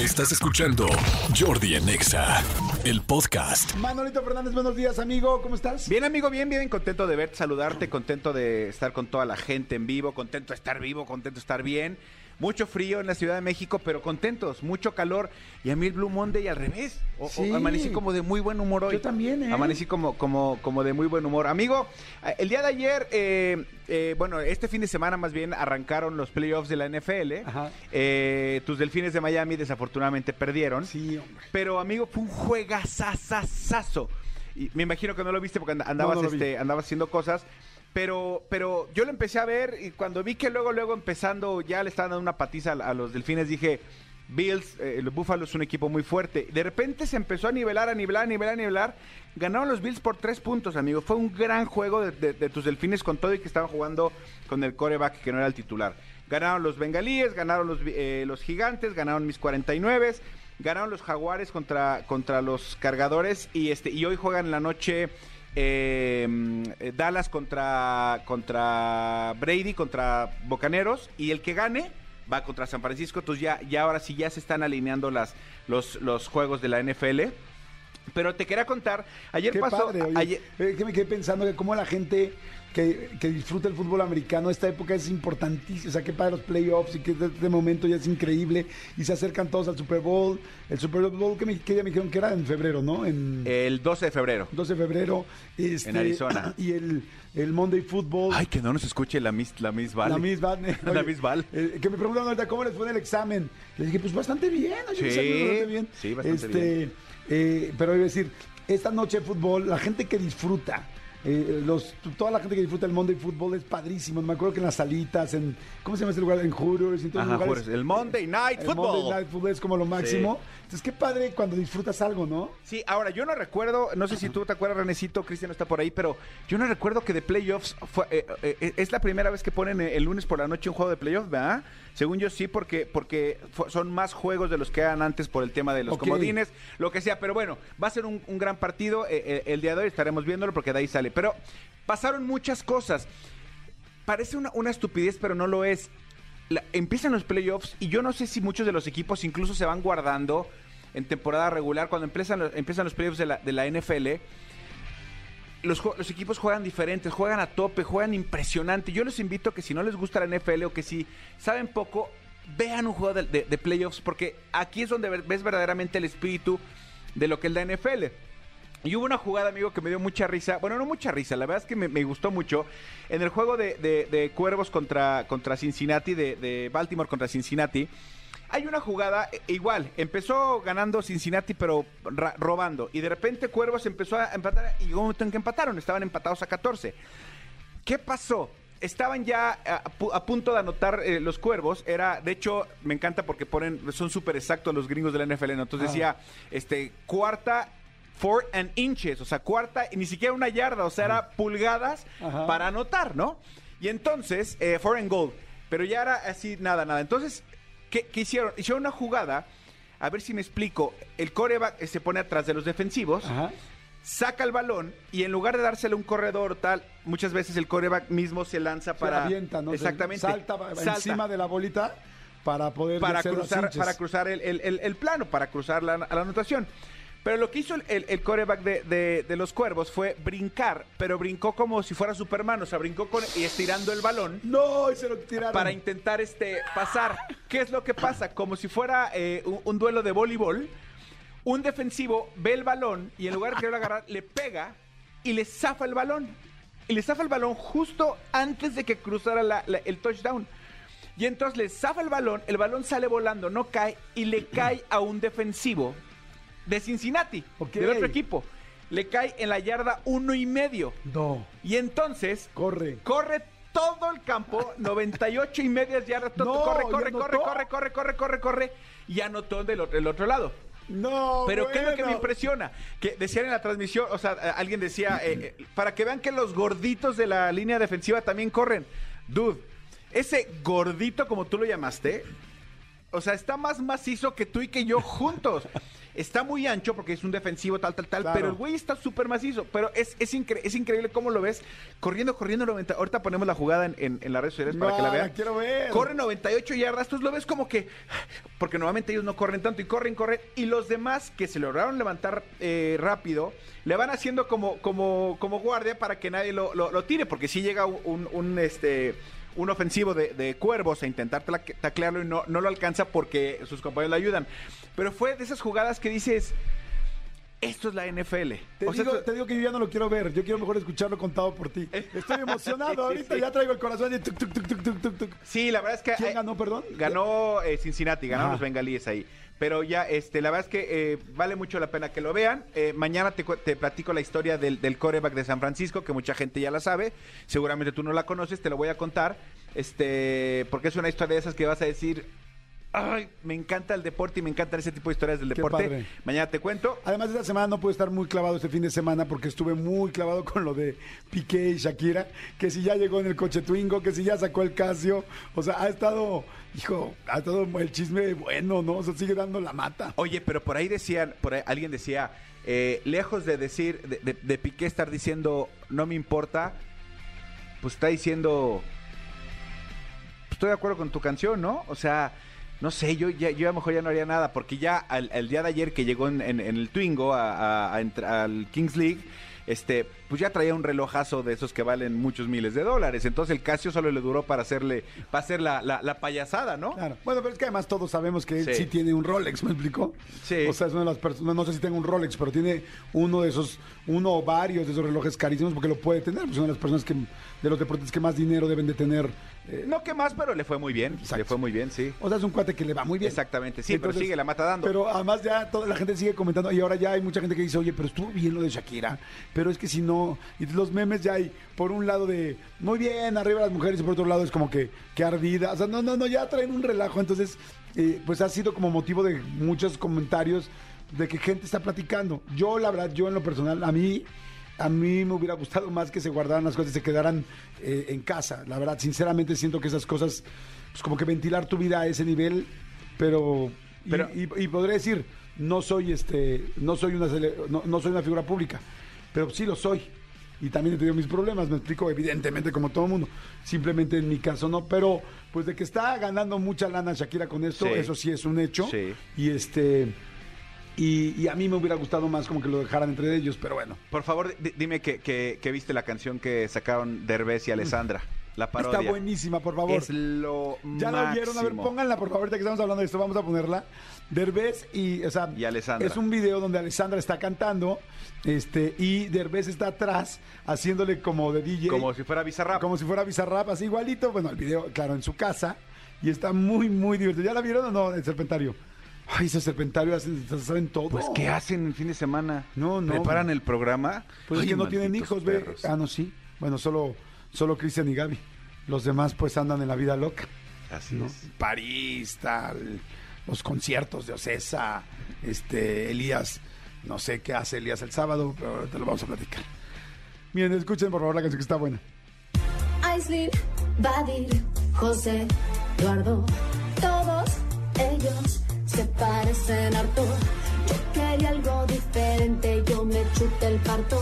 Estás escuchando Jordi en Exa, el podcast. Manolito Fernández, buenos días, amigo. ¿Cómo estás? Bien, amigo, bien, bien, contento de verte, saludarte, contento de estar con toda la gente en vivo, contento de estar vivo, contento de estar bien. Mucho frío en la Ciudad de México, pero contentos, mucho calor. Y a mí el Blue Monday al revés. O- o Sí. amanecí como de muy buen humor hoy. Yo también, ¿eh? Amanecí como, como, como de muy buen humor. Amigo, eh, el día de ayer, eh, eh, bueno, este fin de semana más bien arrancaron los playoffs de la NFL. Ajá. Eh, tus delfines de Miami desafortunadamente perdieron. Sí, hombre. Pero, amigo, fue un juegazazazazo. Y me imagino que no lo viste porque and- andabas, No, no lo vi. este, andabas haciendo cosas. Pero, pero yo lo empecé a ver y cuando vi que luego, luego empezando, ya le estaban dando una patiza a, los delfines, dije, Bills, eh, los Buffalo es un equipo muy fuerte. De repente se empezó a nivelar, a nivelar, a nivelar, a nivelar. Ganaron los Bills por tres puntos, amigo. Fue un gran juego de, tus delfines con todo y que estaban jugando con el coreback que no era el titular. Ganaron los bengalíes, ganaron los, eh, los gigantes, ganaron mis 49 ganaron los jaguares contra, contra los cargadores y este y hoy juegan la noche eh, eh, Dallas contra contra Brady contra Bocaneros y el que gane va contra San Francisco. Entonces ya ya ahora sí ya se están alineando las los los juegos de la NFL pero te quería contar ayer Qué pasó padre, oye. ayer- Eh, que me quedé pensando que cómo la gente que, que disfruta el fútbol americano, esta época es importantísima. O sea, qué padre los playoffs y que de este momento ya es increíble. Y se acercan todos al Super Bowl. El Super Bowl que, me, que ya me dijeron que era en febrero, ¿no? En el 12 de febrero 12 de febrero. Este, En Arizona. Y el, el Monday Football. ay que no nos escuche la Miss la Miss Valley. La Miss Val. La Miss Val. eh, que me preguntan ahorita cómo les fue en el examen. Les dije, pues bastante bien. oye, Sí, bastante bien. sí, bastante Este, bien. Eh, pero iba a decir, esta noche de fútbol, la gente que disfruta, eh, los, toda la gente que disfruta el Monday Football es padrísimo. Me acuerdo que en las salitas, en, ¿cómo se llama ese lugar? En Hooters, en todos Ajá, los lugares. El Monday Night el Football. Monday Night Football es como lo máximo. Entonces, qué padre cuando disfrutas algo, ¿no? Sí, ahora yo no recuerdo, no sé si tú te acuerdas, Renecito, Cristian está por ahí, pero yo no recuerdo que de playoffs fue, eh, eh, eh, es la primera vez que ponen eh, el lunes por la noche un juego de playoffs, ¿verdad? Según yo sí, porque, porque son más juegos de los que eran antes por el tema de los comodines, lo que sea, pero bueno, va a ser un, un gran partido, eh, eh, el día de hoy estaremos viéndolo porque de ahí sale, pero pasaron muchas cosas. Parece una, estupidez, pero no lo es. Empiezan los playoffs y yo no sé si muchos de los equipos incluso se van guardando en temporada regular. Cuando empiezan los, los playoffs de la, NFL, los, los equipos juegan diferentes, juegan a tope, juegan impresionante. Yo les invito a que si no les gusta la NFL o que si saben poco, vean un juego de, de- playoffs porque aquí es donde ves verdaderamente el espíritu de lo que es la NFL. Y hubo una jugada, amigo, que me dio mucha risa. Bueno, no mucha risa, la verdad es que me, me gustó mucho. En el juego de, de- de Cuervos contra, contra Cincinnati, de, de Baltimore contra Cincinnati, hay una jugada eh, igual. Empezó ganando Cincinnati, pero ra- robando. Y de repente Cuervos empezó a empatar y llegó un momento en que empataron. Estaban empatados a 14. ¿Qué pasó? Estaban ya a, pu- a punto de anotar eh, los cuervos. Era, de hecho, me encanta porque ponen, son súper exactos los gringos de la NFL. ¿no? Entonces Ah. decía, este, cuarta, four and inches, o sea, cuarta, y ni siquiera una yarda, o sea, era pulgadas Ajá. para anotar, ¿no? Y entonces, eh, four and goal. Pero ya era así, nada, nada. Entonces, ¿qué, qué hicieron? Hicieron una jugada. A ver si me explico. El coreback eh, se pone atrás de los defensivos Ajá. saca el balón y en lugar de dárselo a un corredor tal, muchas veces el coreback mismo se lanza Se para avienta, ¿no? Se exactamente Salta, salta encima de la bolita para poder para cruzar para cruzar el, el- el- el plano, para cruzar la, la anotación. Pero lo que hizo el, el, el coreback de, de- de los cuervos fue brincar, pero brincó como si fuera Superman, o sea, brincó con, y estirando el balón No, y se lo tiraron. para intentar este pasar. ¿Qué es lo que pasa? Como si fuera eh, un, un duelo de voleibol, un defensivo ve el balón y en lugar de quererlo agarrar, le pega y le zafa el balón. Y le zafa el balón justo antes de que cruzara la- la- el touchdown. Y entonces le zafa el balón, el balón sale volando, no cae y le cae a un defensivo de Cincinnati, Ok. del otro equipo. Le cae en la yarda uno y medio. No, Y entonces corre. corre todo el campo, 98 y medias yardas, No, corre, ¿y corre, corre, corre, corre, corre, corre, corre, y anotó del otro, del otro lado. No, Pero ¿qué es lo que me impresiona? Que decían en la transmisión, o sea, alguien decía, eh, eh, para que vean que los gorditos de la línea defensiva también corren. Dude, ese gordito como tú lo llamaste, o sea, está más macizo que tú y que yo juntos. está muy ancho porque es un defensivo, tal, tal, tal, Claro. pero el güey está súper macizo. Pero es, es, incre- es increíble cómo lo ves corriendo, corriendo 90. Ahorita ponemos la jugada en, en- en las redes sociales para que la la vean. quiero ver. Corre 98 yardas, tú lo ves como que. Porque normalmente ellos no corren tanto y corren, corren. Y los demás que se lograron levantar eh, rápido, le van haciendo como, como, como guardia para que nadie lo, lo- lo tire. Porque si llega un, un- un, este. Un ofensivo de, cuervos a intentar tla- taclearlo y no, no lo alcanza porque sus compañeros le ayudan. Pero fue de esas jugadas que dices, esto es la NFL. Te, O sea, digo, esto- te digo que yo ya no lo quiero ver, yo quiero mejor escucharlo contado por ti. Estoy emocionado ahorita, ya traigo el corazón y tuc, tuc, tuc, tuc, tuc, tuc. Sí, la verdad es que... ¿Quién ganó, perdón? Ganó eh, Cincinnati, ganaron Ajá. los bengalíes ahí. Pero ya, este, la verdad es que eh, vale mucho la pena que lo vean. Eh, mañana te, te platico la historia del, del coreback de San Francisco, que mucha gente ya la sabe. Seguramente tú no la conoces, te lo voy a contar. Este, porque es una historia de esas que vas a decir. Ay, me encanta el deporte y me encantan ese tipo de historias del Qué deporte. padre. Mañana te cuento. Además, esta semana no pude estar muy clavado este fin de semana porque estuve muy clavado con lo de Piqué y Shakira, que si ya llegó en el coche Twingo, que si ya sacó el Casio, o sea, ha estado, hijo, ha estado el chisme bueno, ¿no? O sea, sigue dando la mata. Oye, pero por ahí decían, por ahí alguien decía, eh, lejos de decir, de, de- de Piqué estar diciendo, no me importa, pues está diciendo, "Pues estoy de acuerdo con tu canción, ¿no? O sea, no sé, yo ya, yo a lo mejor ya no haría nada, porque ya el día de ayer que llegó en, el Twingo a- al Kings League, este, pues ya traía un relojazo de esos que valen muchos miles de dólares. Entonces el Casio solo le duró para hacerle, para hacer la, la- la payasada, ¿no? Claro. Bueno, pero es que además todos sabemos que él Sí. sí, tiene un Rolex, ¿me explicó? Sí. O sea, es una de las personas, no sé si tenga un Rolex, pero tiene uno de esos, uno o varios de esos relojes carísimos porque lo puede tener. Pues es una de las personas que, de los deportes que más dinero deben de tener. eh, No que más, pero le fue muy bien. Exacto. Le fue muy bien, sí. O sea, es un cuate que le va muy bien. Exactamente, sí, pero sigue la mata dando. Pero además ya toda la gente sigue comentando y ahora ya hay mucha gente que dice, oye, pero estuvo bien lo de Shakira, pero es que si no, y los memes ya hay, por un lado de, muy bien, arriba las mujeres, y por otro lado es como que, que ardida, o sea, no, no, no, ya traen un relajo, entonces, eh, pues ha sido como motivo de muchos comentarios de que gente está platicando. Yo, la verdad, yo en lo personal, a mí... A mí me hubiera gustado más que se guardaran las cosas y se quedaran eh, en casa. La verdad, sinceramente siento que esas cosas, pues como que ventilar tu vida a ese nivel, pero, y- Pero- y, y podré decir, no soy este, no soy una no soy una figura pública, pero sí lo soy. Y también he tenido mis problemas, me explico, evidentemente, como todo mundo. Simplemente en mi caso no, pero pues de que está ganando mucha lana Shakira con esto, Sí. eso sí es un hecho. Sí. Y este y, y a mí me hubiera gustado más como que lo dejaran entre ellos, pero bueno. Por favor, di- dime que, que- que viste la canción que sacaron Derbez y Alessandra. La parodia. Está buenísima, por favor. Es lo Ya la vieron, a ver, pónganla, por favor, ahorita que estamos hablando de esto, vamos a ponerla. Derbez y, o sea, Y Alessandra. es un video donde Alessandra está cantando, este, y Derbez está atrás haciéndole como de DJ. Como si fuera Bizarrap. como si fuera Bizarrap, así igualito. Bueno, el video, claro, en su casa. Y está muy, muy divertido. ¿Ya la vieron o no, el serpentario? Ay, ese serpentario hacen, saben todo. Pues, ¿qué hacen el fin de semana? No, no. ¿Preparan el programa? Pues es que no tienen hijos, ve. perros. Ah, no, sí. Bueno, solo, solo Cristian y Gaby. Los demás, pues, andan en la vida loca. Así ¿no? es. París, tal, los conciertos de Ocesa, este, Elías, no sé qué hace Elías el sábado, pero te lo vamos a platicar. Miren, escuchen por favor la canción que está buena. Aislinn, Badir, José, Eduardo, todos ellos se parecen harto. Yo quería algo diferente, yo me chuté el parto.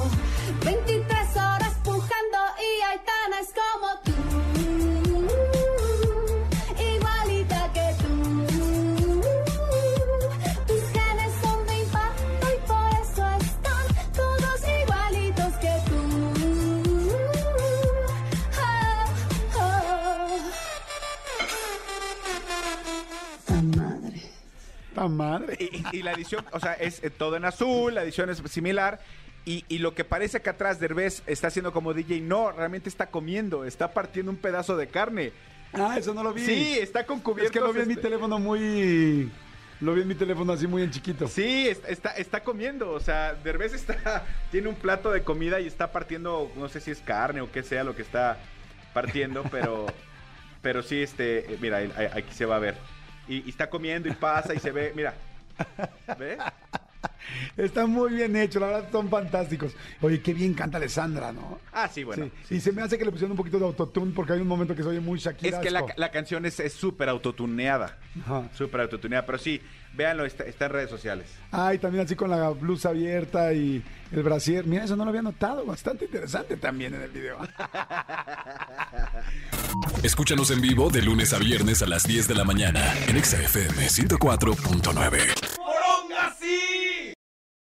Madre! Y, y la edición, o sea, es eh, todo en azul, la edición es similar. Y, y lo que parece que atrás Derbez está haciendo como DJ, no, realmente está comiendo, está partiendo un pedazo de carne. Ah, eso no lo vi. Sí, está con es cubiertos. que lo vi en mi este- teléfono muy... Lo vi en mi teléfono así muy en chiquito. Sí, es- está, está comiendo, o sea, Derbez está, tiene un plato de comida y está partiendo, no sé si es carne o qué sea lo que está partiendo, pero, pero sí, este, eh, mira, aquí se va a ver. Y, está comiendo y pasa y se ve, mira, ¿ve? Está muy bien hecho, la verdad son fantásticos. Oye, qué bien canta Alessandra, ¿no? Ah, sí, bueno. Sí, y se me hace que le pusieron un poquito de autotune porque hay un momento que se oye muy Shakira. Es que la, la canción es súper autotuneada. Súper autotuneada. Pero sí, véanlo, está, está en redes sociales. Ah, y también así con la blusa abierta y el brasier. Mira, eso no lo había notado. Bastante interesante también en el video. Escúchanos en vivo de lunes a viernes a las 10 de la mañana en Exa FM 104.9.